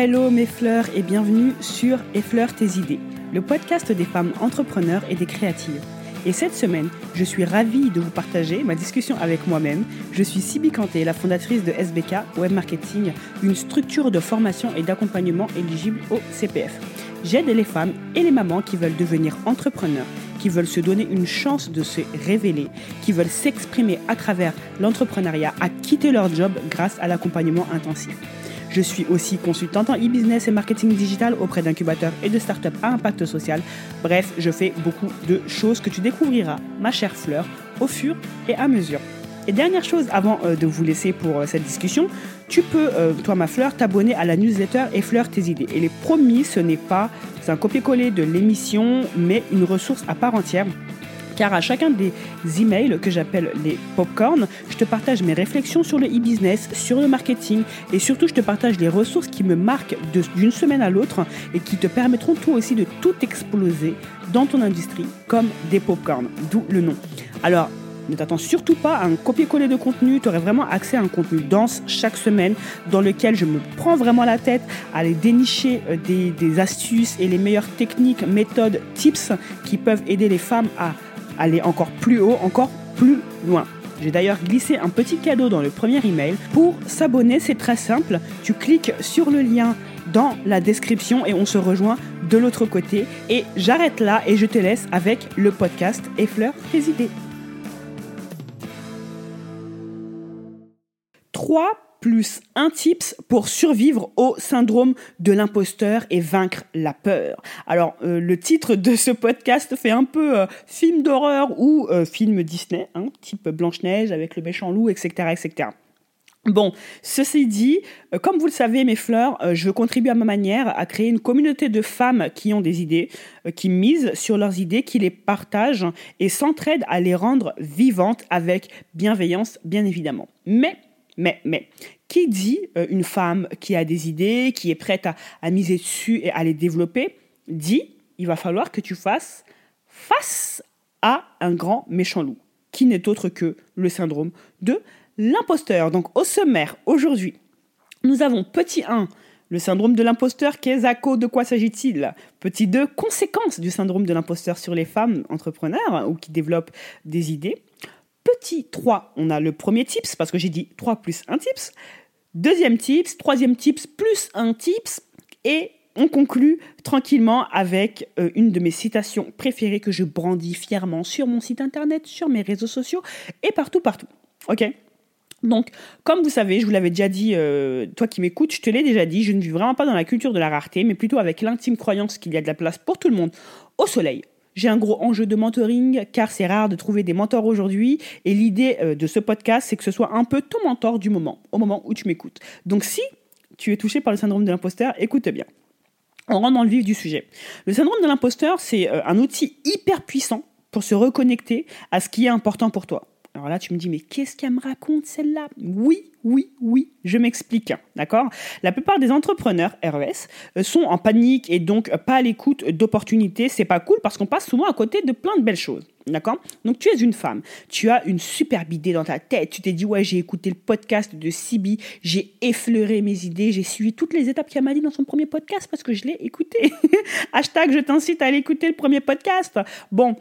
Hello mes fleurs et bienvenue sur Effleure tes idées, le podcast des femmes entrepreneurs et des créatives. Et cette semaine, je suis ravie de vous partager ma discussion avec moi-même. Je suis Sibi Kanté, la fondatrice de SBK Web Marketing, une structure de formation et d'accompagnement éligible au CPF. J'aide les femmes et les mamans qui veulent devenir entrepreneurs, qui veulent se donner une chance de se révéler, qui veulent s'exprimer à travers l'entrepreneuriat, à quitter leur job grâce à l'accompagnement intensif. Je suis aussi consultante en e-business et marketing digital auprès d'incubateurs et de startups à impact social. Bref, je fais beaucoup de choses que tu découvriras, ma chère Fleur, au fur et à mesure. Et dernière chose avant euh, de vous laisser pour euh, cette discussion, tu peux, euh, toi ma fleur, t'abonner à la newsletter et fleur tes idées. Et les promis, ce n'est pas un copier-coller de l'émission, mais une ressource à part entière car à chacun des emails que j'appelle les popcorn, je te partage mes réflexions sur le e-business, sur le marketing et surtout je te partage les ressources qui me marquent d'une semaine à l'autre et qui te permettront toi aussi de tout exploser dans ton industrie comme des popcorn, d'où le nom. Alors, ne t'attends surtout pas à un copier-coller de contenu, tu aurais vraiment accès à un contenu dense chaque semaine dans lequel je me prends vraiment la tête à aller dénicher euh, des, des astuces et les meilleures techniques, méthodes, tips qui peuvent aider les femmes à aller encore plus haut, encore plus loin. J'ai d'ailleurs glissé un petit cadeau dans le premier email. Pour s'abonner, c'est très simple. Tu cliques sur le lien dans la description et on se rejoint de l'autre côté. Et j'arrête là et je te laisse avec le podcast Effleure tes idées. 3 plus un tips pour survivre au syndrome de l'imposteur et vaincre la peur. Alors, euh, le titre de ce podcast fait un peu euh, film d'horreur ou euh, film Disney, hein, type Blanche-Neige avec le méchant loup, etc., etc. Bon, ceci dit, comme vous le savez, mes fleurs, je veux contribuer à ma manière à créer une communauté de femmes qui ont des idées, qui misent sur leurs idées, qui les partagent et s'entraident à les rendre vivantes avec bienveillance, bien évidemment. Mais mais, mais, qui dit euh, une femme qui a des idées, qui est prête à, miser dessus et à les développer, dit il va falloir que tu fasses face à un grand méchant loup, qui n'est autre que le syndrome de l'imposteur. Donc au sommaire, aujourd'hui, nous avons petit 1, le syndrome de l'imposteur, qu'est Zako De quoi s'agit-il? Petit 2, conséquences du syndrome de l'imposteur sur les femmes entrepreneurs ou qui développent des idées petit 3, on a le premier tips, parce que j'ai dit 3 plus 1 tips. Deuxième tips, troisième tips plus un tips. Et on conclut tranquillement avec euh, une de mes citations préférées que je brandis fièrement sur mon site internet, sur mes réseaux sociaux et partout, partout. Ok? Donc, comme vous savez, je vous l'avais déjà dit, euh, toi qui m'écoutes, je te l'ai déjà dit, je ne vis vraiment pas dans la culture de la rareté, mais plutôt avec l'intime croyance qu'il y a de la place pour tout le monde au soleil, j'ai un gros enjeu de mentoring car c'est rare de trouver des mentors aujourd'hui et l'idée euh, de ce podcast c'est que ce soit un peu ton mentor du moment, au moment où tu m'écoutes. Donc si tu es touché par le syndrome de l'imposteur, écoute bien. On rentre dans le vif du sujet. Le syndrome de l'imposteur, c'est euh, un outil hyper puissant pour se reconnecter à ce qui est important pour toi. Alors là, tu me dis, mais qu'est-ce qu'elle me raconte celle-là? Oui, oui, oui, je m'explique. D'accord? La plupart des entrepreneurs RES euh, sont en panique et donc pas à l'écoute d'opportunités. C'est pas cool parce qu'on passe souvent à côté de plein de belles choses. D'accord? Donc tu es une femme, tu as une superbe idée dans ta tête, tu t'es dit ouais j'ai écouté le podcast de Sibi, j'ai effleuré mes idées, j'ai suivi toutes les étapes qu'elle m'a dit dans son premier podcast parce que je l'ai écouté. Hashtag je t'incite à aller écouter le premier podcast. Bon,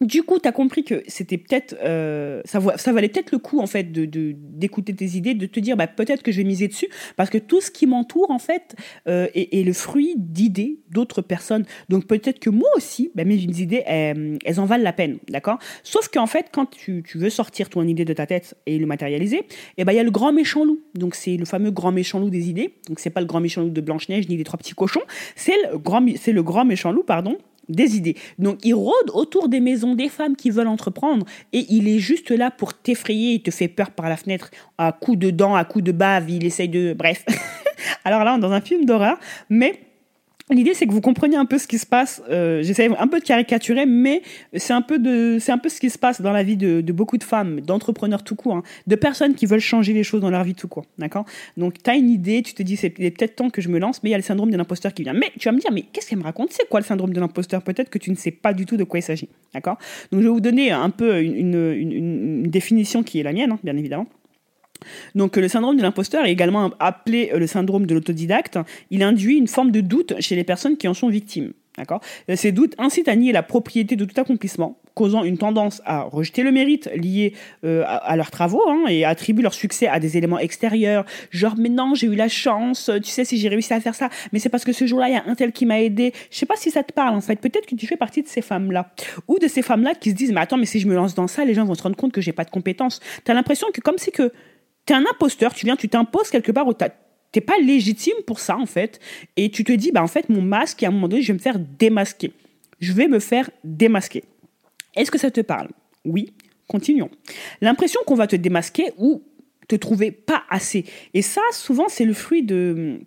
du coup, tu as compris que c'était peut-être, euh, ça, valait peut-être le coup en fait de d'écouter tes idées, de te dire bah, peut-être que je vais miser dessus, parce que tout ce qui m'entoure en fait euh, est, le fruit d'idées d'autres personnes. Donc peut-être que moi aussi, bah, mes idées, elles, en valent la peine, d'accord? Sauf qu'en fait, quand tu, veux sortir ton idée de ta tête et le matérialiser, eh ben il y a le grand méchant loup. Donc c'est le fameux grand méchant loup des idées. Donc c'est pas le grand méchant loup de Blanche Neige ni des trois petits cochons, c'est le grand, c'est le grand méchant loup, pardon, des idées. Donc il rôde autour des maisons des femmes qui veulent entreprendre et il est juste là pour t'effrayer, il te fait peur par la fenêtre à coups de dents, à coups de bave, il essaye de... Bref. Alors là, on est dans un film d'horreur, mais L'idée, c'est que vous compreniez un peu ce qui se passe. Euh, J'essaie un peu de caricaturer, mais c'est un peu de, c'est un peu ce qui se passe dans la vie de, de beaucoup de femmes, d'entrepreneurs tout court, hein, de personnes qui veulent changer les choses dans leur vie tout court, d'accord? Donc, tu as une idée, tu te dis, c'est peut-être temps que je me lance, mais il y a le syndrome de l'imposteur qui vient. Mais tu vas me dire, mais qu'est-ce qu'elle me raconte? C'est quoi le syndrome de l'imposteur? Peut-être que tu ne sais pas du tout de quoi il s'agit, d'accord? Donc, je vais vous donner un peu une, une, une, une définition qui est la mienne, hein, bien évidemment. Donc le syndrome de l'imposteur est également appelé le syndrome de l'autodidacte. Il induit une forme de doute chez les personnes qui en sont victimes. D'accord? Ces doutes incitent à nier la propriété de tout accomplissement, causant une tendance à rejeter le mérite lié euh, à, leurs travaux hein, et à attribuer leur succès à des éléments extérieurs, genre mais non j'ai eu la chance, tu sais si j'ai réussi à faire ça, mais c'est parce que ce jour-là il y a un tel qui m'a aidé. Je sais pas si ça te parle en fait. Peut-être que tu fais partie de ces femmes-là ou de ces femmes-là qui se disent mais attends mais si je me lance dans ça les gens vont se rendre compte que j'ai pas de compétences. T'as l'impression que comme c'est que t'es un imposteur, tu viens tu t'imposes quelque part t'es pas légitime pour ça en fait et tu te dis bah en fait mon masque à un moment donné je vais me faire démasquer. Je vais me faire démasquer. Est-ce que ça te parle? Oui, continuons. L'impression qu'on va te démasquer ou te trouver pas assez. Et ça, souvent, c'est le fruit de,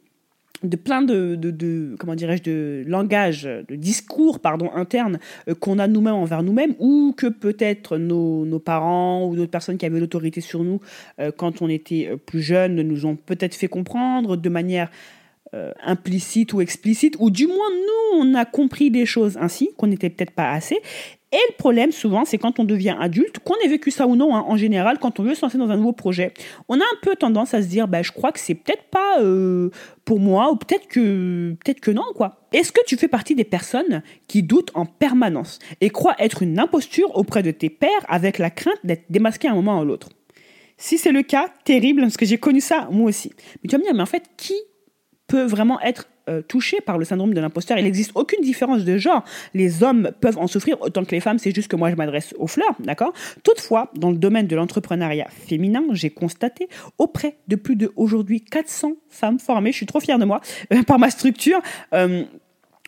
de plein de, de, comment dirais-je de langage de discours pardon interne euh, qu'on a nous-mêmes envers nous-mêmes ou que peut-être nos, nos, parents ou d'autres personnes qui avaient l'autorité sur nous euh, quand on était euh, plus jeunes nous ont peut-être fait comprendre de manière implicite ou explicite ou du moins nous on a compris des choses ainsi qu'on n'était peut-être pas assez et le problème, souvent, c'est quand on devient adulte, qu'on ait vécu ça ou non, hein, en général, quand on veut se lancer dans un nouveau projet, on a un peu tendance à se dire, bah, je crois que c'est peut-être pas euh, pour moi, ou peut-être que, peut-être que non, quoi. Est-ce que tu fais partie des personnes qui doutent en permanence et croient être une imposture auprès de tes pairs avec la crainte d'être démasqué à un moment ou à l'autre? Si c'est le cas, terrible, parce que j'ai connu ça moi aussi. Mais tu vas me dire, mais en fait, qui peut vraiment être euh, touché par le syndrome de l'imposteur. Il n'existe aucune différence de genre. Les hommes peuvent en souffrir autant que les femmes. C'est juste que moi, je m'adresse aux fleurs, d'accord? Toutefois, dans le domaine de l'entrepreneuriat féminin, j'ai constaté auprès de plus de aujourd'hui 400 femmes formées, je suis trop fière de moi, euh, par ma structure. Euh,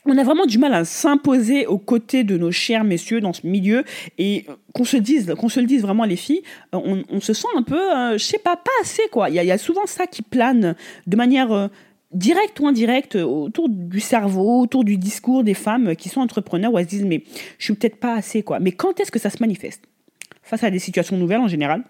on a vraiment du mal à s'imposer aux côtés de nos chers messieurs dans ce milieu et qu'on se dise, qu'on se le dise vraiment les filles, on, se sent un peu, je sais pas, pas assez quoi. Il y, a souvent ça qui plane de manière direct ou indirect euh, autour du cerveau, autour du discours des femmes qui sont entrepreneurs où elles se disent mais je suis peut-être pas assez quoi. Mais quand est-ce que ça se manifeste? Face à des situations nouvelles en général,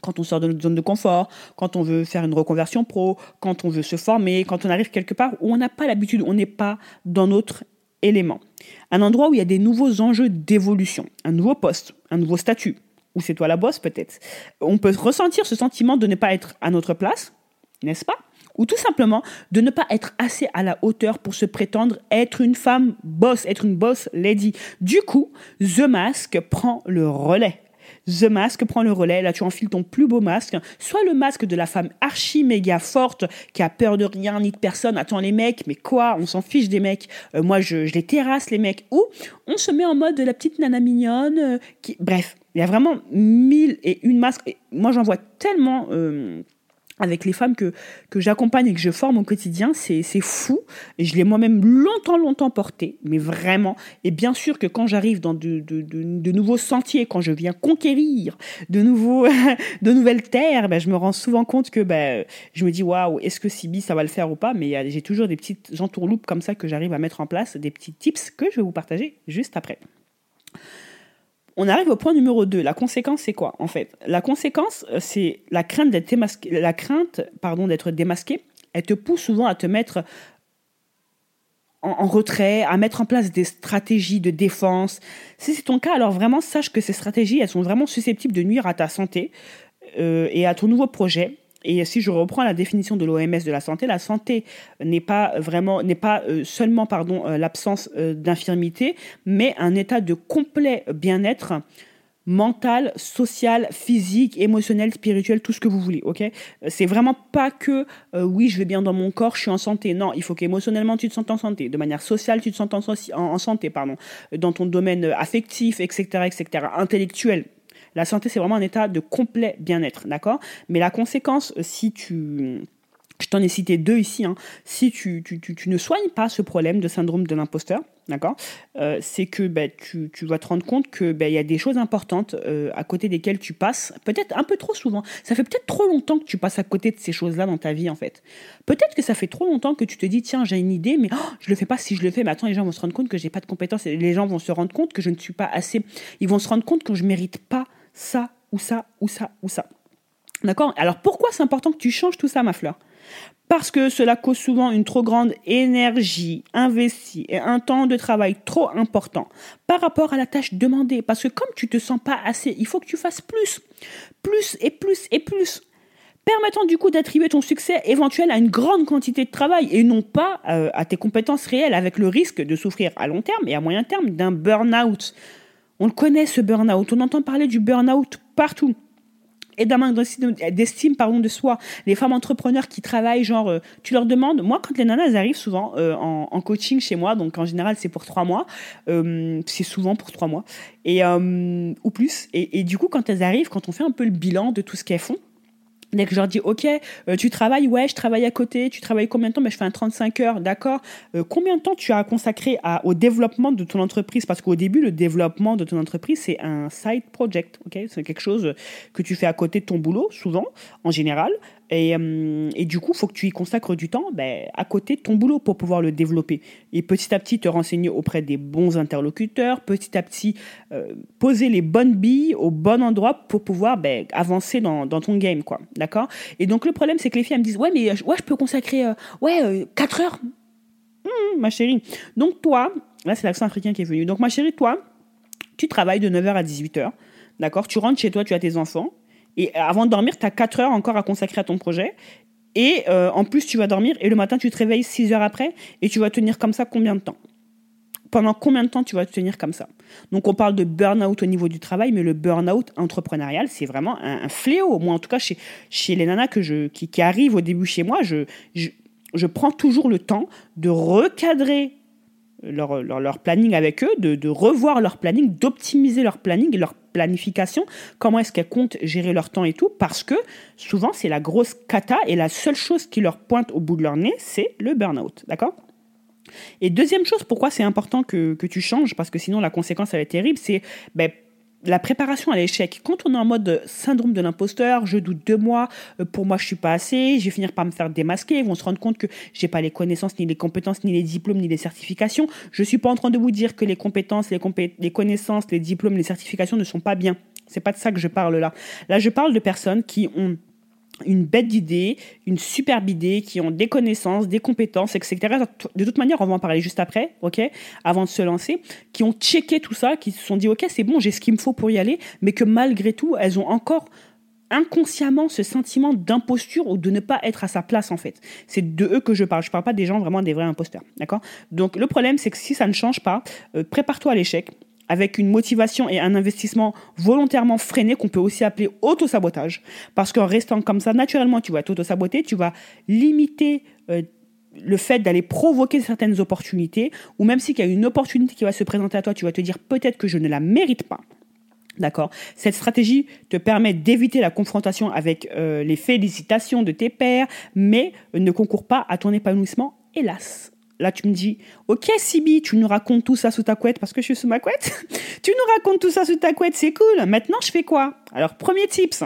quand on sort de notre zone de confort, quand on veut faire une reconversion pro, quand on veut se former, quand on arrive quelque part où on n'a pas l'habitude, on n'est pas dans notre élément. Un endroit où il y a des nouveaux enjeux d'évolution, un nouveau poste, un nouveau statut, ou c'est toi la bosse peut-être. On peut ressentir ce sentiment de ne pas être à notre place, n'est-ce pas? Ou tout simplement de ne pas être assez à la hauteur pour se prétendre être une femme boss, être une boss lady. Du coup, The Mask prend le relais. The Mask prend le relais. Là, tu enfiles ton plus beau masque. Soit le masque de la femme archi méga forte qui a peur de rien ni de personne. Attends, les mecs, mais quoi? On s'en fiche des mecs. Euh, moi, je, les terrasse, les mecs. Ou on se met en mode de la petite nana mignonne. Euh. Bref, il y a vraiment mille et une masques. moi, j'en vois tellement. Euh, avec les femmes que, que j'accompagne et que je forme au quotidien, c'est fou. Et je l'ai moi-même longtemps, longtemps porté, mais vraiment. Et bien sûr que quand j'arrive dans de, de, nouveaux sentiers, quand je viens conquérir de, nouveaux, de nouvelles terres, ben, je me rends souvent compte que ben, je me dis, waouh, est-ce que Sibi, ça va le faire ou pas? Mais j'ai toujours des petites entourloupes comme ça que j'arrive à mettre en place, des petits tips que je vais vous partager juste après. On arrive au point numéro 2. La conséquence, c'est quoi en fait? La conséquence, euh, c'est la crainte d'être démasqué. La crainte, pardon, d'être démasqué. Elle te pousse souvent à te mettre en, retrait, à mettre en place des stratégies de défense. Si c'est ton cas, alors vraiment sache que ces stratégies, elles sont vraiment susceptibles de nuire à ta santé euh, et à ton nouveau projet. Et si je reprends la définition de l'OMS de la santé, la santé n'est pas vraiment, n'est pas euh, seulement pardon euh, l'absence euh, d'infirmité, mais un état de complet bien-être mental, social, physique, émotionnel, spirituel, tout ce que vous voulez, ok? C'est vraiment pas que oui, je vais bien dans mon corps, je suis en santé. Non, il faut qu'émotionnellement tu te sentes en santé, de manière sociale tu te sentes en, en santé, pardon, dans ton domaine affectif, etc., etc., intellectuel, la santé, c'est vraiment un état de complet bien-être, d'accord? Mais la conséquence, euh, si tu... Je t'en ai cité deux ici. Hein, si tu, tu, tu, ne soignes pas ce problème de syndrome de l'imposteur, d'accord? Euh, C'est que ben, tu, vas te rendre compte que ben, il y a des choses importantes euh, à côté desquelles tu passes, peut-être un peu trop souvent. Ça fait peut-être trop longtemps que tu passes à côté de ces choses-là dans ta vie, en fait. Peut-être que ça fait trop longtemps que tu te dis, tiens, j'ai une idée, mais oh, je le fais pas. Si je le fais, mais attends, les gens vont se rendre compte que j'ai pas de compétences. Les gens vont se rendre compte que je ne suis pas assez. Ils vont se rendre compte que je mérite pas ça ou ça ou ça ou ça. D'accord? Alors pourquoi c'est important que tu changes tout ça, ma fleur? Parce que cela cause souvent une trop grande énergie investie et un temps de travail trop important par rapport à la tâche demandée. Parce que comme tu te sens pas assez, il faut que tu fasses plus, plus et plus et plus. permettant du coup d'attribuer ton succès éventuel à une grande quantité de travail et non pas euh, à tes compétences réelles avec le risque de souffrir à long terme et à moyen terme d'un burn-out. On le connaît ce burn-out, on entend parler du burn-out partout. Et d'un manque d'estime pardon de soi. Les femmes entrepreneurs qui travaillent, genre, euh, tu leur demandes, moi quand les nanas arrivent souvent euh, en, coaching chez moi, donc en général c'est pour trois mois, c'est souvent pour trois mois, et, ou plus, et, du coup quand elles arrivent, quand on fait un peu le bilan de tout ce qu'elles font, Dès que je leur dis, OK, euh, tu travailles, ouais, je travaille à côté, tu travailles combien de temps? Ben, Je fais un 35 heures, d'accord. Euh, combien de temps tu as consacré au développement de ton entreprise? Parce qu'au début, le développement de ton entreprise, c'est un side project, OK? C'est quelque chose que tu fais à côté de ton boulot, souvent, en général. Et, euh, et, du coup, il faut que tu y consacres du temps ben, à côté de ton boulot pour pouvoir le développer. Et petit à petit, te renseigner auprès des bons interlocuteurs, petit à petit, euh, poser les bonnes billes au bon endroit pour pouvoir ben, avancer dans, ton game. quoi. D'accord? Et donc, le problème, c'est que les filles me disent Ouais, mais ouais, je peux consacrer euh, ouais, 4 heures. Hum, ma chérie. Donc, toi, là, c'est l'accent africain qui est venu. Donc, ma chérie, toi, tu travailles de 9h à 18h. D'accord? Tu rentres chez toi, tu as tes enfants et avant de dormir, tu as 4 heures encore à consacrer à ton projet. Et euh, en plus, tu vas dormir et le matin, tu te réveilles 6 heures après et tu vas tenir comme ça combien de temps? Pendant combien de temps tu vas te tenir comme ça? Donc, on parle de burn-out au niveau du travail, mais le burn-out entrepreneurial, c'est vraiment un, fléau. Moi, en tout cas, chez, chez les nanas que je, qui, qui arrivent au début chez moi, je, je, je prends toujours le temps de recadrer leur, leur, planning avec eux, de, de revoir leur planning, d'optimiser leur planning leur planification, comment est-ce qu'elles comptent gérer leur temps et tout, parce que souvent c'est la grosse cata et la seule chose qui leur pointe au bout de leur nez, c'est le burn-out. D'accord? Et deuxième chose, pourquoi c'est important que, que, tu changes, parce que sinon la conséquence elle est terrible, c'est ben, la préparation à l'échec. Quand on est en mode syndrome de l'imposteur, je doute de moi, euh, pour moi je suis pas assez, je vais finir par me faire démasquer, ils vont se rendre compte que j'ai pas les connaissances, ni les compétences, ni les diplômes, ni les certifications. Je suis pas en train de vous dire que les compétences, les, les connaissances, les diplômes, les certifications ne sont pas bien. C'est pas de ça que je parle là. Là, je parle de personnes qui ont une bête d'idée, une superbe idée, qui ont des connaissances, des compétences, etc. De toute manière, on va en parler juste après, ok, avant de se lancer, qui ont checké tout ça, qui se sont dit, ok, c'est bon, j'ai ce qu'il me faut pour y aller, mais que malgré tout, elles ont encore inconsciemment ce sentiment d'imposture ou de ne pas être à sa place en fait. C'est de eux que je parle. Je parle pas des gens vraiment des vrais imposteurs, d'accord? Donc le problème c'est que si ça ne change pas, euh, prépare-toi à l'échec avec une motivation et un investissement volontairement freiné qu'on peut aussi appeler auto-sabotage. Parce qu'en restant comme ça, naturellement, tu vas t'auto-saboter, tu vas limiter euh, le fait d'aller provoquer certaines opportunités, ou même si il y a une opportunité qui va se présenter à toi, tu vas te dire peut-être que je ne la mérite pas. D'accord? Cette stratégie te permet d'éviter la confrontation avec euh, les félicitations de tes pairs, mais ne concourt pas à ton épanouissement, hélas. Là, tu me dis, ok, Sibi, tu nous racontes tout ça sous ta couette parce que je suis sous ma couette. tu nous racontes tout ça sous ta couette, c'est cool. Maintenant, je fais quoi? Alors, premier tips.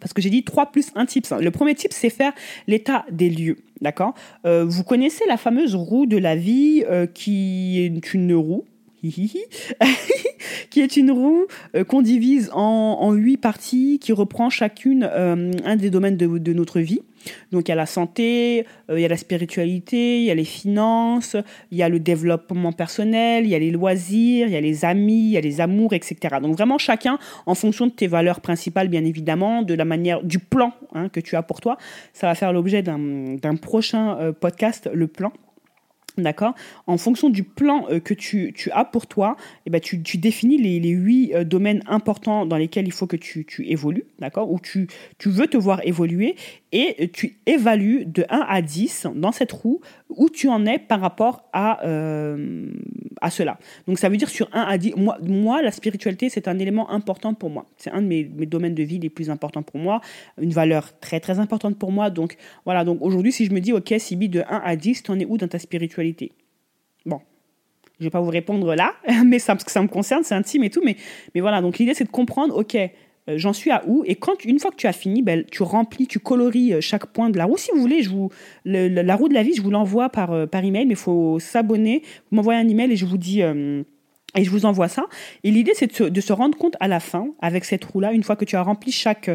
Parce que j'ai dit 3 plus 1 tips. Le premier tip, c'est faire l'état des lieux. D'accord? Euh, Vous connaissez la fameuse roue de la vie euh, qui est une roue? qui est une roue euh, qu'on divise en, huit parties, qui reprend chacune un des domaines de notre vie. Donc il y a la santé, euh, il y a la spiritualité, il y a les finances, il y a le développement personnel, il y a les loisirs, il y a les amis, il y a les amours, etc. Donc vraiment chacun en fonction de tes valeurs principales, bien évidemment, de la manière, du plan hein, que tu as pour toi. Ça va faire l'objet d'un prochain euh, podcast, le plan. D'accord? En fonction du plan euh, que tu, as pour toi, eh ben, tu, définis les, huit euh, domaines importants dans lesquels il faut que tu, évolues, d'accord? Ou tu, tu veux te voir évoluer et tu évalues de 1 à 10 dans cette roue où tu en es par rapport à, euh, à cela. Donc ça veut dire sur 1 à 10, moi, la spiritualité c'est un élément important pour moi. C'est un de mes, domaines de vie les plus importants pour moi, une valeur très très importante pour moi. Donc voilà, donc aujourd'hui si je me dis ok Sibi de 1 à 10, tu en es où dans ta spiritualité? Bon, je vais pas vous répondre là, mais ça, parce que ça me concerne, c'est intime et tout, mais, mais voilà, donc l'idée c'est de comprendre, ok, euh, j'en suis à où Et quand une fois que tu as fini, ben, tu remplis, tu coloris euh, chaque point de la roue. Si vous voulez, je vous la roue de la vie, je vous l'envoie par euh, par email, mais il faut s'abonner. Vous m'envoyez un email et je vous dis. et je vous envoie ça. Et l'idée, c'est de, de se, rendre compte à la fin, avec cette roue-là, une fois que tu as rempli chaque,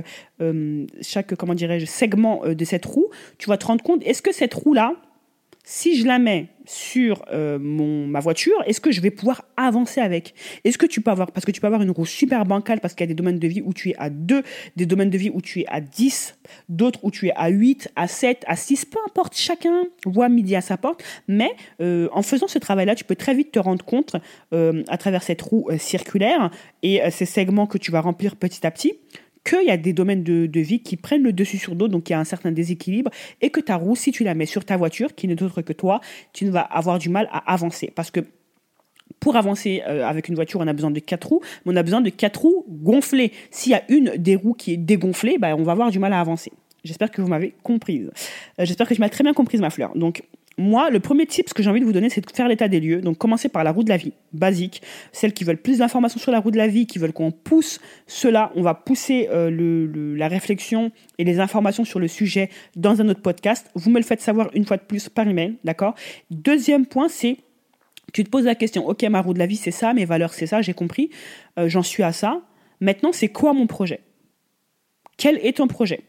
chaque comment dirais-je, segment de cette roue, tu vas te rendre compte, est-ce que cette roue-là, si je la mets sur euh, mon, ma voiture, est-ce que je vais pouvoir avancer avec? Est-ce que tu peux avoir, parce que tu peux avoir une roue super bancale parce qu'il y a des domaines de vie où tu es à 2, des domaines de vie où tu es à 10, d'autres où tu es à 8, à 7, à 6, peu importe, chacun voit midi à sa porte, mais euh, en faisant ce travail-là, tu peux très vite te rendre compte euh, à travers cette roue circulaire et ces segments que tu vas remplir petit à petit qu'il y a des domaines de, vie qui prennent le dessus sur d'autres, donc il y a un certain déséquilibre, et que ta roue, si tu la mets sur ta voiture, qui n'est autre que toi, tu vas avoir du mal à avancer. Parce que pour avancer euh, avec une voiture, on a besoin de quatre roues, mais on a besoin de quatre roues gonflées. S'il y a une des roues qui est dégonflée, bah, on va avoir du mal à avancer. J'espère que vous m'avez comprise. Euh, j'espère que tu m'as très bien comprise, ma fleur. Donc, moi, le premier tip que j'ai envie de vous donner, c'est de faire l'état des lieux. Donc, commencer par la roue de la vie, basique. Celles qui veulent plus d'informations sur la roue de la vie, qui veulent qu'on pousse cela, on va pousser euh, la réflexion et les informations sur le sujet dans un autre podcast. Vous me le faites savoir une fois de plus par email, d'accord? Deuxième point, c'est tu te poses la question, ok, ma roue de la vie, c'est ça, mes valeurs, c'est ça, j'ai compris, euh, j'en suis à ça. Maintenant, c'est quoi mon projet? Quel est ton projet?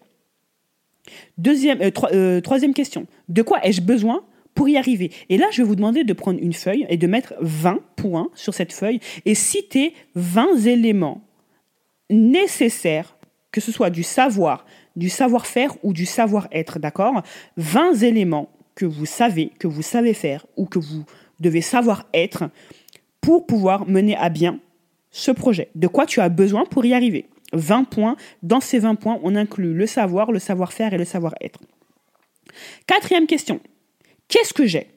Deuxième, euh, troisième question, de quoi ai-je besoin pour y arriver. Et là, je vais vous demander de prendre une feuille et de mettre 20 points sur cette feuille et citer 20 éléments nécessaires, que ce soit du savoir, du savoir-faire ou du savoir-être, d'accord? 20 éléments que vous savez, que vous savez faire ou que vous devez savoir être pour pouvoir mener à bien ce projet. De quoi tu as besoin pour y arriver? 20 points. Dans ces 20 points, on inclut le savoir, le savoir-faire et le savoir-être. Quatrième question. Qu'est-ce que j'ai?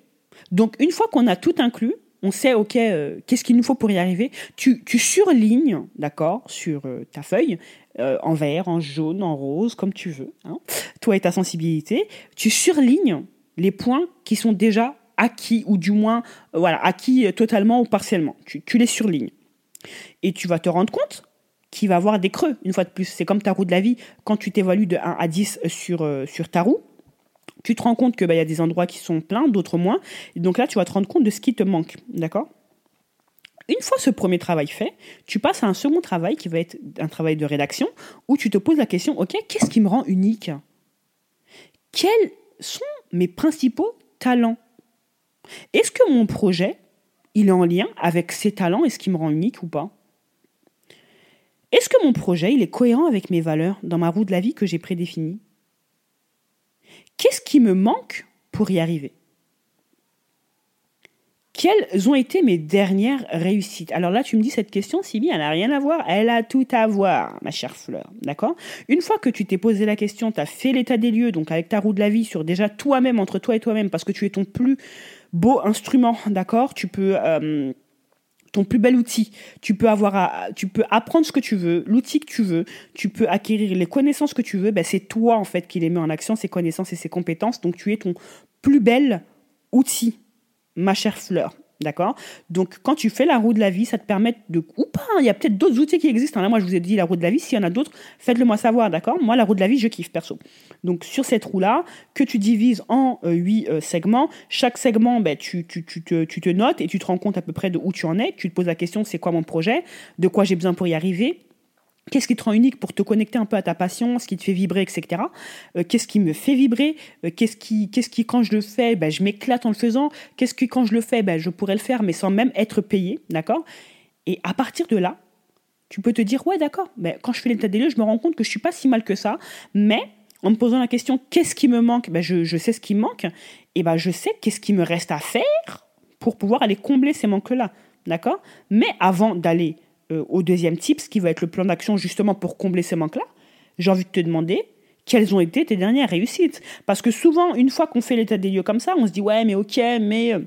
Donc, une fois qu'on a tout inclus, on sait, OK, euh, qu'est-ce qu'il nous faut pour y arriver Tu, surlignes, d'accord, sur euh, ta feuille, euh, en vert, en jaune, en rose, comme tu veux, hein, toi et ta sensibilité, tu surlignes les points qui sont déjà acquis, ou du moins, voilà, acquis totalement ou partiellement. Tu, tu les surlignes. Et tu vas te rendre compte qu'il va avoir des creux, une fois de plus. C'est comme ta roue de la vie. Quand tu t'évalues de 1 à 10 sur, sur ta roue, tu te rends compte qu'il bah, y a des endroits qui sont pleins, d'autres moins. Donc là, tu vas te rendre compte de ce qui te manque. D'accord? Une fois ce premier travail fait, tu passes à un second travail qui va être un travail de rédaction où tu te poses la question, OK, qu'est-ce qui me rend unique? Quels sont mes principaux talents? Est-ce que mon projet, il est en lien avec ces talents et ce qui me rend unique ou pas? Est-ce que mon projet, il est cohérent avec mes valeurs dans ma roue de la vie que j'ai prédéfinie? Qu'est-ce qui me manque pour y arriver? Quelles ont été mes dernières réussites? Alors là, tu me dis cette question, Sylvie, elle n'a rien à voir, elle a tout à voir, ma chère fleur, d'accord? Une fois que tu t'es posé la question, tu as fait l'état des lieux, donc avec ta roue de la vie, sur déjà toi-même, entre toi et toi-même, parce que tu es ton plus beau instrument, d'accord? Tu peux... Euh, ton plus bel outil. Tu peux avoir, tu peux apprendre ce que tu veux, l'outil que tu veux, tu peux acquérir les connaissances que tu veux. Ben c'est toi en fait qui les met en action, ces connaissances et ces compétences. Donc tu es ton plus bel outil, ma chère fleur. D'accord? Donc, quand tu fais la roue de la vie, ça te permet de. Ou pas, hein, il y a peut-être d'autres outils qui existent. Hein. Là, moi, je vous ai dit la roue de la vie. S'il y en a d'autres, faites-le moi savoir. D'accord? Moi, la roue de la vie, je kiffe perso. Donc, sur cette roue-là, que tu divises en euh, huit euh, segments, chaque segment, ben, tu, tu, tu, tu te notes et tu te rends compte à peu près de où tu en es. Tu te poses la question c'est quoi mon projet? De quoi j'ai besoin pour y arriver? Qu'est-ce qui te rend unique pour te connecter un peu à ta passion, ce qui te fait vibrer, etc. Euh, qu'est-ce qui me fait vibrer? Euh, Qu'est-ce qui, qu'est-ce qui, quand je le fais, ben, je m'éclate en le faisant? Qu'est-ce qui, quand je le fais, ben, je pourrais le faire, mais sans même être payé, d'accord? Et à partir de là, tu peux te dire, ouais, d'accord, mais quand je fais l'état des lieux, je me rends compte que je suis pas si mal que ça, mais en me posant la question, qu'est-ce qui me manque? Ben, je, je, sais ce qui me manque, et ben, je sais qu'est-ce qui me reste à faire pour pouvoir aller combler ces manques-là, d'accord? Mais avant d'aller euh, au deuxième type, ce qui va être le plan d'action justement pour combler ces manques-là, j'ai envie de te demander quelles ont été tes dernières réussites? Parce que souvent, une fois qu'on fait l'état des lieux comme ça, on se dit ouais, mais ok, mais. Euh,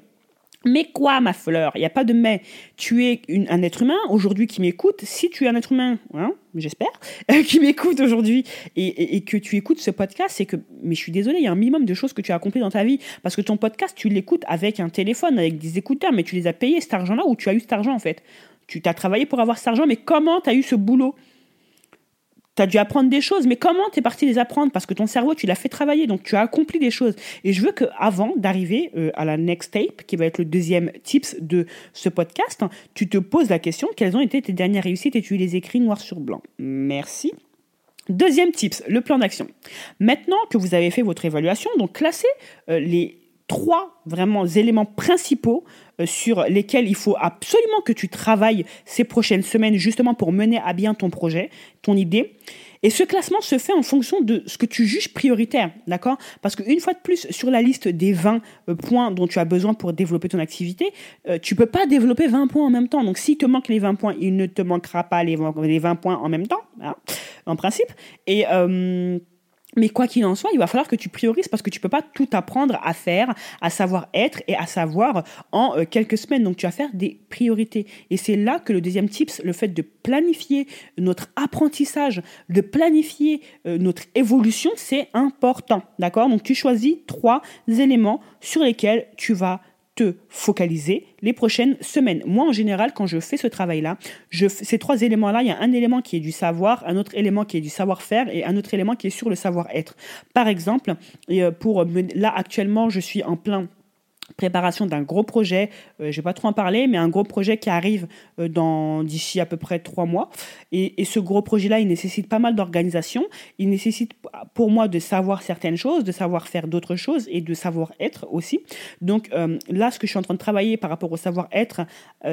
mais quoi, ma fleur? Il n'y a pas de mais. Tu es un être humain aujourd'hui qui m'écoute. Si tu es un être humain, hein, j'espère, qui m'écoute aujourd'hui et, que tu écoutes ce podcast, c'est que, mais je suis désolée, il y a un minimum de choses que tu as accompli dans ta vie. Parce que ton podcast, tu l'écoutes avec un téléphone, avec des écouteurs, mais tu les as payés cet argent-là ou tu as eu cet argent en fait? Tu t'as travaillé pour avoir cet argent, mais comment tu as eu ce boulot? Tu as dû apprendre des choses, mais comment tu es parti les apprendre? Parce que ton cerveau, tu l'as fait travailler, donc tu as accompli des choses. Et je veux que avant d'arriver euh, à la next tape, qui va être le deuxième tips de ce podcast, tu te poses la question quelles ont été tes dernières réussites? Et tu les écris noir sur blanc. Merci. Deuxième tips, le plan d'action. Maintenant que vous avez fait votre évaluation, donc classez euh, les trois vraiment éléments principaux sur lesquels il faut absolument que tu travailles ces prochaines semaines justement pour mener à bien ton projet, ton idée. Et ce classement se fait en fonction de ce que tu juges prioritaire, d'accord? Parce qu'une fois de plus, sur la liste des 20 euh, points dont tu as besoin pour développer ton activité, euh, tu peux pas développer 20 points en même temps. Donc, s'il te manque les 20 points, il ne te manquera pas les 20 points en même temps, hein, en principe. Et... Euh, mais quoi qu'il en soit, il va falloir que tu priorises parce que tu peux pas tout apprendre à faire, à savoir être et à savoir en euh, quelques semaines. Donc tu vas faire des priorités. Et c'est là que le deuxième tips, le fait de planifier notre apprentissage, de planifier euh, notre évolution, c'est important. D'accord? Donc tu choisis trois éléments sur lesquels tu vas te focaliser les prochaines semaines. Moi, en général, quand je fais ce travail-là, je, ces trois éléments-là, il y a un élément qui est du savoir, un autre élément qui est du savoir-faire et un autre élément qui est sur le savoir-être. Par exemple, euh, pour là, actuellement, je suis en plein préparation d'un gros projet, euh, je ne vais pas trop en parler, mais un gros projet qui arrive euh, d'ici à peu près trois mois. Et, ce gros projet-là, il nécessite pas mal d'organisation. Il nécessite pour moi de savoir certaines choses, de savoir faire d'autres choses et de savoir être aussi. Donc euh, là, ce que je suis en train de travailler par rapport au savoir-être,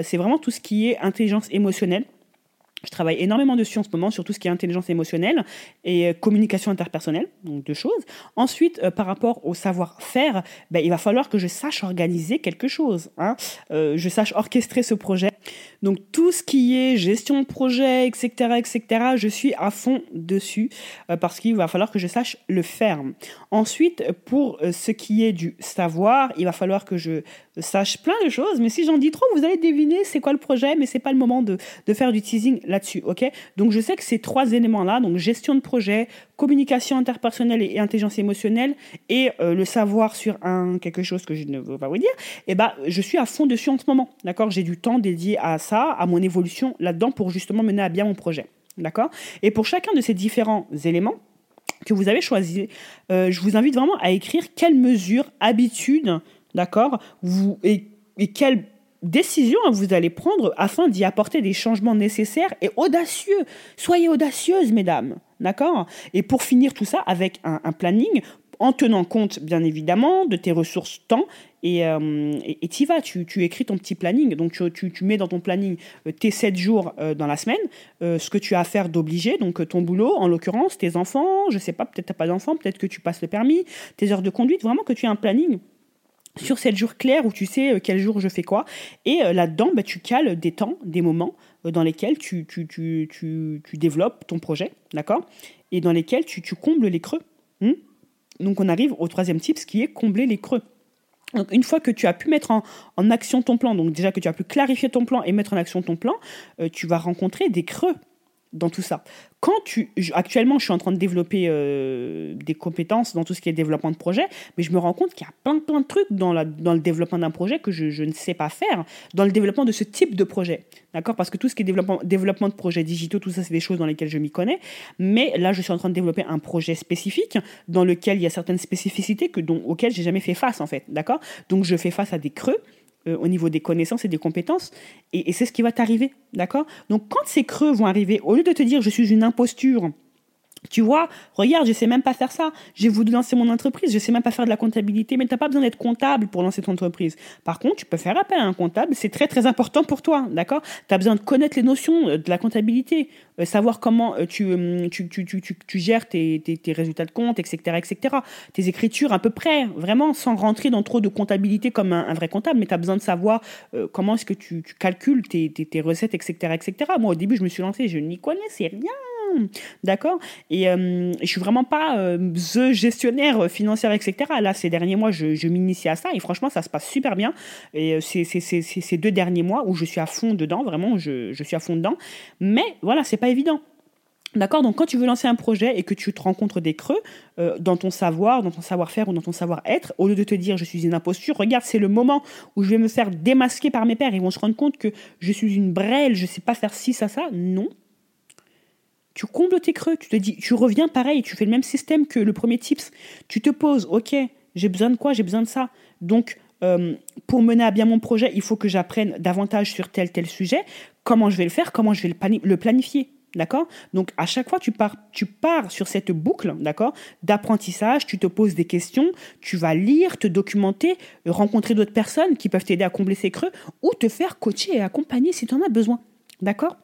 c'est vraiment tout ce qui est intelligence émotionnelle. Je travaille énormément dessus en ce moment sur tout ce qui est intelligence émotionnelle et euh, communication interpersonnelle, donc deux choses. Ensuite, euh, par rapport au savoir-faire, ben, il va falloir que je sache organiser quelque chose. Hein. Euh, je sache orchestrer ce projet. Donc tout ce qui est gestion de projet, etc., etc., je suis à fond dessus parce qu'il va falloir que je sache le faire. Ensuite, pour ce qui est du savoir, il va falloir que je sache plein de choses. Mais si j'en dis trop, vous allez deviner c'est quoi le projet, mais c'est pas le moment de, de faire du teasing là-dessus, ok? Donc je sais que ces trois éléments-là, donc gestion de projet, communication interpersonnelle et intelligence émotionnelle, et euh, le savoir sur un quelque chose que je ne veux pas vous dire, eh ben je suis à fond dessus en ce moment, d'accord? J'ai du temps dédié à ça, à mon évolution là-dedans pour justement mener à bien mon projet, d'accord? Et pour chacun de ces différents éléments que vous avez choisi, euh, je vous invite vraiment à écrire quelles mesures, habitudes, d'accord, vous et, et quelles décision vous allez prendre afin d'y apporter des changements nécessaires et audacieux. Soyez audacieuses, mesdames. D'accord? Et pour finir tout ça avec un, planning en tenant compte, bien évidemment, de tes ressources temps. Et euh, tu vas, tu, écris ton petit planning. Donc, tu, tu, mets dans ton planning euh, tes 7 jours euh, dans la semaine, ce que tu as à faire d'obligé, donc ton boulot, en l'occurrence, tes enfants, je sais pas, peut-être tu pas d'enfants, peut-être que tu passes le permis, tes heures de conduite, vraiment que tu aies un planning sur 7 jours clairs où tu sais euh, quel jour je fais quoi. Et euh, là-dedans, bah, tu cales des temps, des moments euh, dans lesquels tu, tu, tu, tu, développes ton projet, d'accord? Et dans lesquels tu, combles les creux. Hmm? Donc on arrive au troisième type, ce qui est combler les creux. Donc une fois que tu as pu mettre en, en, action ton plan, donc déjà que tu as pu clarifier ton plan et mettre en action ton plan, tu vas rencontrer des creux dans tout ça. Quand tu, actuellement, je suis en train de développer euh, des compétences dans tout ce qui est développement de projet, mais je me rends compte qu'il y a plein, plein de trucs dans, la, dans le développement d'un projet que je, je, ne sais pas faire dans le développement de ce type de projet. D'accord? Parce que tout ce qui est développement, développement de projets digitaux, tout ça, c'est des choses dans lesquelles je m'y connais. Mais là, je suis en train de développer un projet spécifique dans lequel il y a certaines spécificités que, dont, auxquelles j'ai jamais fait face, en fait. D'accord? Donc, je fais face à des creux euh, au niveau des connaissances et des compétences. Et, c'est ce qui va t'arriver, d'accord? Donc quand ces creux vont arriver, au lieu de te dire je suis une imposture, tu vois, regarde, je sais même pas faire ça. J'ai voulu lancer mon entreprise, je sais même pas faire de la comptabilité, mais tu n'as pas besoin d'être comptable pour lancer ton entreprise. Par contre, tu peux faire appel à un comptable, c'est très très important pour toi, d'accord? Tu as besoin de connaître les notions euh, de la comptabilité, euh, savoir comment euh, tu, tu, tu, tu, gères tes, tes, résultats de compte, etc., etc. Tes écritures à peu près, vraiment, sans rentrer dans trop de comptabilité comme un, vrai comptable, mais tu as besoin de savoir comment est-ce que tu, calcules tes, tes, recettes, etc., etc. Moi, au début, je me suis lancée, je n'y connaissais rien D'accord? Et euh, je suis vraiment pas euh, gestionnaire financier, etc. Là, ces derniers mois, je, m'initie à ça et franchement, ça se passe super bien. Et euh, c'est ces deux derniers mois où je suis à fond dedans, vraiment, je, suis à fond dedans. Mais voilà, c'est pas évident. D'accord? Donc, quand tu veux lancer un projet et que tu te rencontres des creux dans ton savoir, dans ton savoir-faire ou dans ton savoir-être, au lieu de te dire je suis une imposture, regarde, c'est le moment où je vais me faire démasquer par mes pères. Ils vont se rendre compte que je suis une brêle, je sais pas faire ci, ça, ça. Non tu combles tes creux, tu te dis, tu reviens pareil, tu fais le même système que le premier tips. Tu te poses, ok, j'ai besoin de quoi, j'ai besoin de ça. Donc, euh, pour mener à bien mon projet, il faut que j'apprenne davantage sur tel tel sujet. Comment je vais le faire, comment je vais le planifier. D'accord? Donc à chaque fois, tu pars, tu pars sur cette boucle, d'accord? D'apprentissage, tu te poses des questions, tu vas lire, te documenter, rencontrer d'autres personnes qui peuvent t'aider à combler ces creux ou te faire coacher et accompagner si tu en as besoin. D'accord?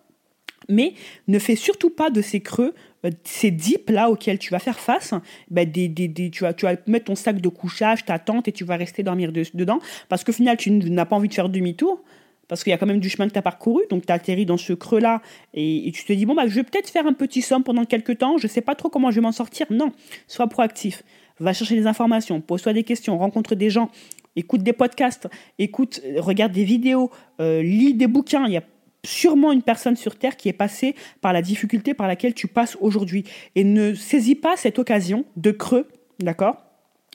Mais ne fais surtout pas de ces creux, euh, ces dips là auxquels tu vas faire face, ben des, des, tu, vas, tu vas mettre ton sac de couchage, ta tente et tu vas rester dormir dedans. Parce qu'au final tu n'as pas envie de faire demi-tour. Parce qu'il y a quand même du chemin que tu as parcouru, donc tu atterri dans ce creux-là, et, tu te dis, bon, bah, je vais peut-être faire un petit somme pendant quelques temps, je ne sais pas trop comment je vais m'en sortir. Non, sois proactif, va chercher des informations, pose-toi des questions, rencontre des gens, écoute des podcasts, écoute, regarde des vidéos, euh, lis des bouquins, il a sûrement une personne sur Terre qui est passée par la difficulté par laquelle tu passes aujourd'hui. Et ne saisis pas cette occasion de creux, d'accord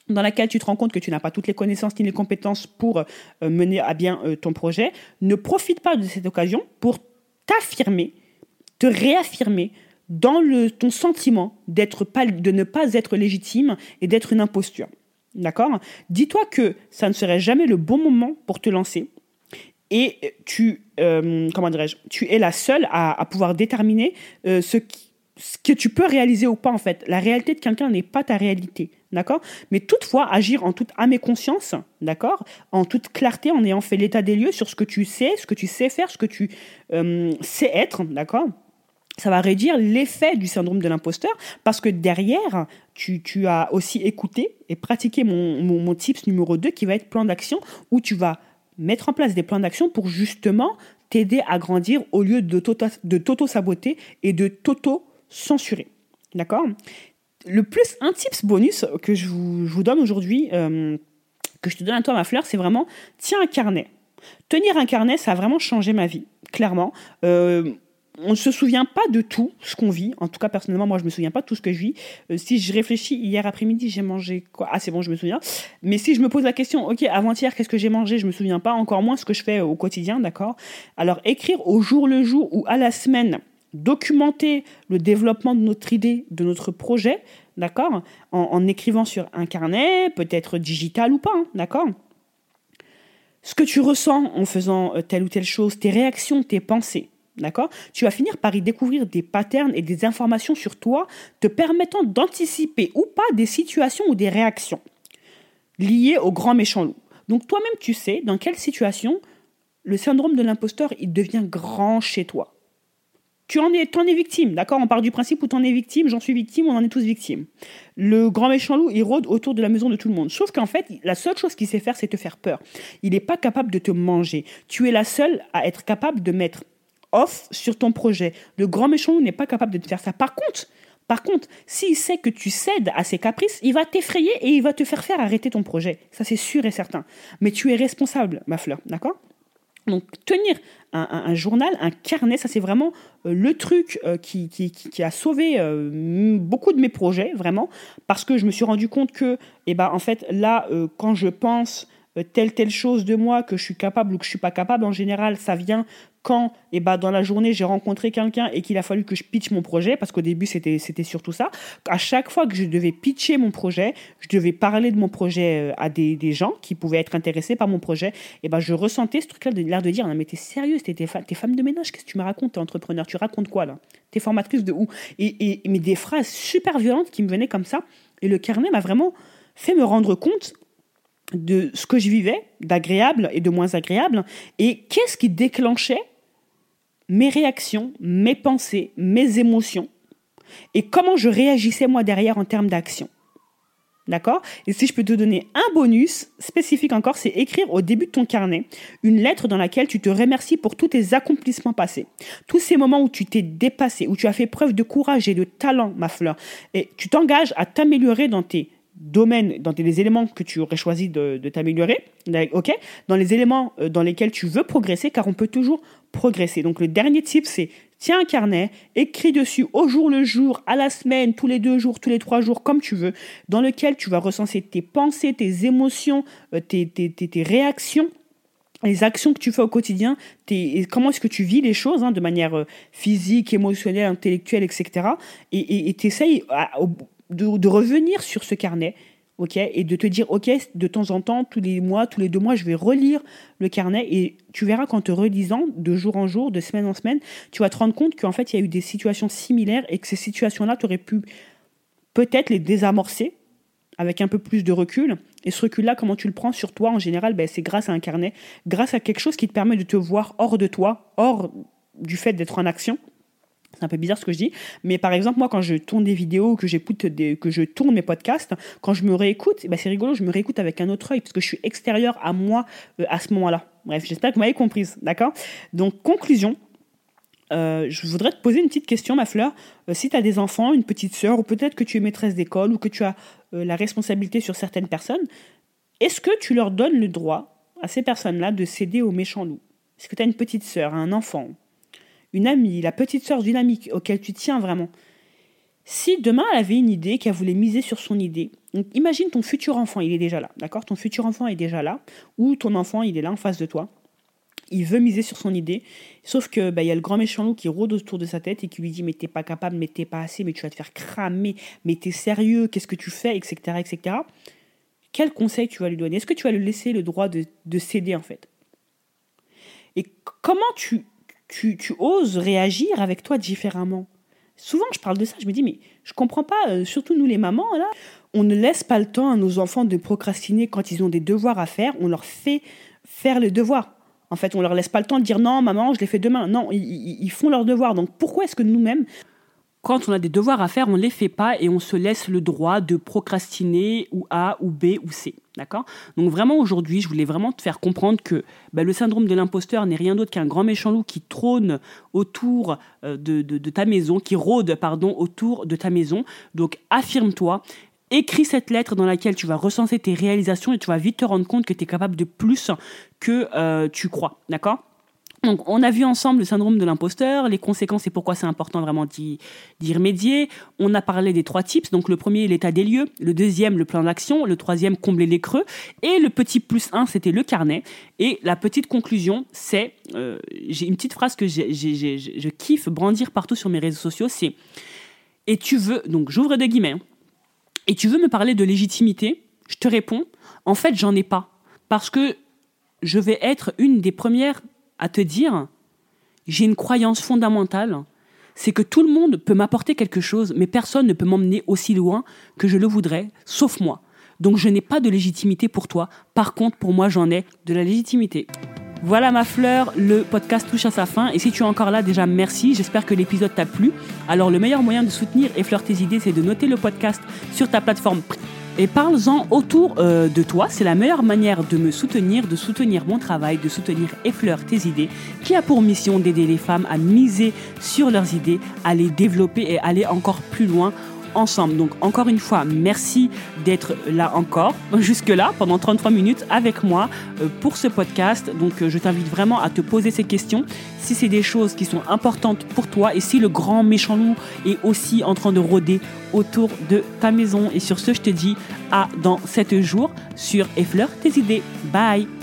dans laquelle tu te rends compte que tu n'as pas toutes les connaissances ni les compétences pour euh, mener à bien euh, ton projet. Ne profite pas de cette occasion pour t'affirmer, te réaffirmer dans ton sentiment d'être pas, de ne pas être légitime et d'être une imposture. D'accord Dis-toi que ça ne serait jamais le bon moment pour te lancer et tu, euh, comment dirais-je, tu es la seule à, pouvoir déterminer euh, ce, que tu peux réaliser ou pas en fait. La réalité de quelqu'un n'est pas ta réalité, d'accord? Mais toutefois, agir en toute âme et conscience, d'accord? En toute clarté, en ayant fait l'état des lieux sur ce que tu sais, ce que tu sais faire, ce que tu euh, sais être, d'accord? Ça va réduire l'effet du syndrome de l'imposteur parce que derrière, tu, tu, as aussi écouté et pratiqué mon, mon, mon tips numéro 2 qui va être plan d'action où tu vas mettre en place des plans d'action pour justement t'aider à grandir au lieu de t'auto-saboter et de t'auto-censurer. D'accord? Le plus, un tips bonus que je vous, donne aujourd'hui, euh, que je te donne à toi, ma fleur, c'est vraiment tiens un carnet. Tenir un carnet, ça a vraiment changé ma vie, clairement. Euh, on ne se souvient pas de tout ce qu'on vit. En tout cas, personnellement, moi, je me souviens pas de tout ce que je vis. Euh, si je réfléchis, hier après-midi, j'ai mangé quoi? Ah, c'est bon, je me souviens. Mais si je me pose la question, ok, avant-hier, qu'est-ce que j'ai mangé? Je me souviens pas. Encore moins ce que je fais au quotidien, d'accord? Alors, écrire au jour le jour ou à la semaine, documenter le développement de notre idée, de notre projet, d'accord? En, écrivant sur un carnet, peut-être digital ou pas, hein, d'accord? Ce que tu ressens en faisant euh, telle ou telle chose, tes réactions, tes pensées. D'accord? Tu vas finir par y découvrir des patterns et des informations sur toi te permettant d'anticiper ou pas des situations ou des réactions liées au grand méchant loup. Donc toi-même, tu sais dans quelle situation le syndrome de l'imposteur, il devient grand chez toi. Tu en es, en es victime, d'accord? On part du principe où tu en es victime, j'en suis victime, on en est tous victimes. Le grand méchant loup, il rôde autour de la maison de tout le monde. Sauf qu'en fait, la seule chose qu'il sait faire, c'est te faire peur. Il n'est pas capable de te manger. Tu es la seule à être capable de mettre off sur ton projet. Le grand méchant n'est pas capable de te faire ça. Par contre, par contre, s'il sait que tu cèdes à ses caprices, il va t'effrayer et il va te faire faire arrêter ton projet. Ça, c'est sûr et certain. Mais tu es responsable, ma fleur, d'accord? Donc tenir un, journal, un carnet, ça c'est vraiment euh, le truc euh, qui, qui, a sauvé euh, beaucoup de mes projets, vraiment, parce que je me suis rendu compte que, eh ben, en fait, là, quand je pense telle telle chose de moi que je suis capable ou que je suis pas capable, en général, ça vient quand et eh ben, dans la journée j'ai rencontré quelqu'un et qu'il a fallu que je pitch mon projet, parce qu'au début c'était, c'était surtout ça, à chaque fois que je devais pitcher mon projet, je devais parler de mon projet euh, à des, des gens qui pouvaient être intéressés par mon projet, et eh ben je ressentais ce truc-là l'air de dire, mais t'es sérieux, t'es, t'es, femme de ménage, qu'est-ce que tu me racontes, t'es entrepreneur, tu racontes quoi là? T'es formatrice de où? Et, et, mais des phrases super violentes qui me venaient comme ça, et le carnet m'a vraiment fait me rendre compte de ce que je vivais, d'agréable et de moins agréable, et qu'est-ce qui déclenchait mes réactions, mes pensées, mes émotions et comment je réagissais moi derrière en termes d'action. D'accord? Et si je peux te donner un bonus spécifique encore, c'est écrire au début de ton carnet une lettre dans laquelle tu te remercies pour tous tes accomplissements passés. Tous ces moments où tu t'es dépassé, où tu as fait preuve de courage et de talent, ma fleur. Et tu t'engages à t'améliorer dans tes domaines, dans les éléments que tu aurais choisi de, t'améliorer, ok, dans les éléments euh, dans lesquels tu veux progresser, car on peut toujours progresser. Donc le dernier type, c'est tiens un carnet, écris dessus au jour le jour, à la semaine, tous les deux jours, tous les trois jours, comme tu veux, dans lequel tu vas recenser tes pensées, tes émotions, euh, tes, tes, tes, réactions les actions que tu fais au quotidien, tes, comment est-ce que tu vis les choses hein, de manière euh, physique, émotionnelle, intellectuelle, etc. Et tu essayes de, revenir sur ce carnet ok, et de te dire, ok, de temps en temps, tous les mois, tous les deux mois, je vais relire le carnet et tu verras qu'en te relisant de jour en jour, de semaine en semaine, tu vas te rendre compte qu'en fait, il y a eu des situations similaires et que ces situations-là, tu aurais pu peut-être les désamorcer avec un peu plus de recul. Et ce recul-là, comment tu le prends sur toi en général ben, C'est grâce à un carnet, grâce à quelque chose qui te permet de te voir hors de toi, hors du fait d'être en action. C'est un peu bizarre ce que je dis, mais par exemple, moi, quand je tourne des vidéos, que j'écoute, que je tourne mes podcasts, quand je me réécoute, ben c'est rigolo, je me réécoute avec un autre œil, parce que je suis extérieur à moi euh, à ce moment-là. Bref, j'espère que vous m'avez comprise, d'accord? Donc, conclusion, euh, je voudrais te poser une petite question, ma fleur. Euh, si tu as des enfants, une petite sœur, ou peut-être que tu es maîtresse d'école, ou que tu as la responsabilité sur certaines personnes, est-ce que tu leur donnes le droit à ces personnes-là de céder aux méchants loups? Est-ce que tu as une petite sœur, un enfant, une amie, la petite sœur d'une amie auquel tu tiens vraiment. Si demain elle avait une idée, qu'elle voulait miser sur son idée, imagine ton futur enfant, il est déjà là, d'accord? Ton futur enfant est déjà là, ou ton enfant, il est là en face de toi. Il veut miser sur son idée, sauf que bah, y a le grand méchant loup qui rôde autour de sa tête et qui lui dit mais t'es pas capable, mais t'es pas assez, mais tu vas te faire cramer, mais t'es sérieux, qu'est-ce que tu fais, etc., etc. Quel conseil tu vas lui donner? Est-ce que tu vas lui laisser le droit de céder en fait? Et comment tu tu, oses réagir avec toi différemment. Souvent, je parle de ça, je me dis, mais je comprends pas, euh, surtout nous les mamans, là, on ne laisse pas le temps à nos enfants de procrastiner quand ils ont des devoirs à faire, on leur fait faire les devoirs. En fait, on leur laisse pas le temps de dire non, maman, je les fais demain. Non, ils, ils font leurs devoirs. Donc pourquoi est-ce que nous-mêmes, quand on a des devoirs à faire, on ne les fait pas et on se laisse le droit de procrastiner ou A ou B ou C. D'accord? Donc vraiment aujourd'hui, je voulais vraiment te faire comprendre que bah, le syndrome de l'imposteur n'est rien d'autre qu'un grand méchant loup qui trône autour euh, de, ta maison, qui rôde pardon autour de ta maison. Donc affirme-toi. Écris cette lettre dans laquelle tu vas recenser tes réalisations et tu vas vite te rendre compte que tu es capable de plus que euh, tu crois. D'accord? Donc, on a vu ensemble le syndrome de l'imposteur, les conséquences et pourquoi c'est important vraiment d'y remédier. On a parlé des trois tips. Donc, le premier, l'état des lieux. Le deuxième, le plan d'action. Le troisième, combler les creux. Et le petit plus un, c'était le carnet. Et la petite conclusion, c'est, euh, j'ai une petite phrase que je kiffe brandir partout sur mes réseaux sociaux, c'est, et tu veux, donc j'ouvre des guillemets, hein. et tu veux me parler de légitimité, je te réponds, en fait, j'en ai pas. Parce que je vais être une des premières à te dire, j'ai une croyance fondamentale, c'est que tout le monde peut m'apporter quelque chose, mais personne ne peut m'emmener aussi loin que je le voudrais, sauf moi. Donc je n'ai pas de légitimité pour toi. Par contre, pour moi, j'en ai de la légitimité. Voilà ma fleur, le podcast touche à sa fin. Et si tu es encore là, déjà merci. J'espère que l'épisode t'a plu. Alors le meilleur moyen de soutenir et fleur tes idées, c'est de noter le podcast sur ta plateforme et parle-en autour euh, de toi. C'est la meilleure manière de me soutenir, de soutenir mon travail, de soutenir Effleur tes idées, qui a pour mission d'aider les femmes à miser sur leurs idées, à les développer et aller encore plus loin ensemble. Donc encore une fois, merci d'être là encore, jusque-là, pendant 33 minutes avec moi euh, pour ce podcast. Donc euh, je t'invite vraiment à te poser ces questions, si c'est des choses qui sont importantes pour toi et si le grand méchant loup est aussi en train de rôder autour de ta maison. Et sur ce, je te dis à dans 7 jours sur Effleur tes idées. Bye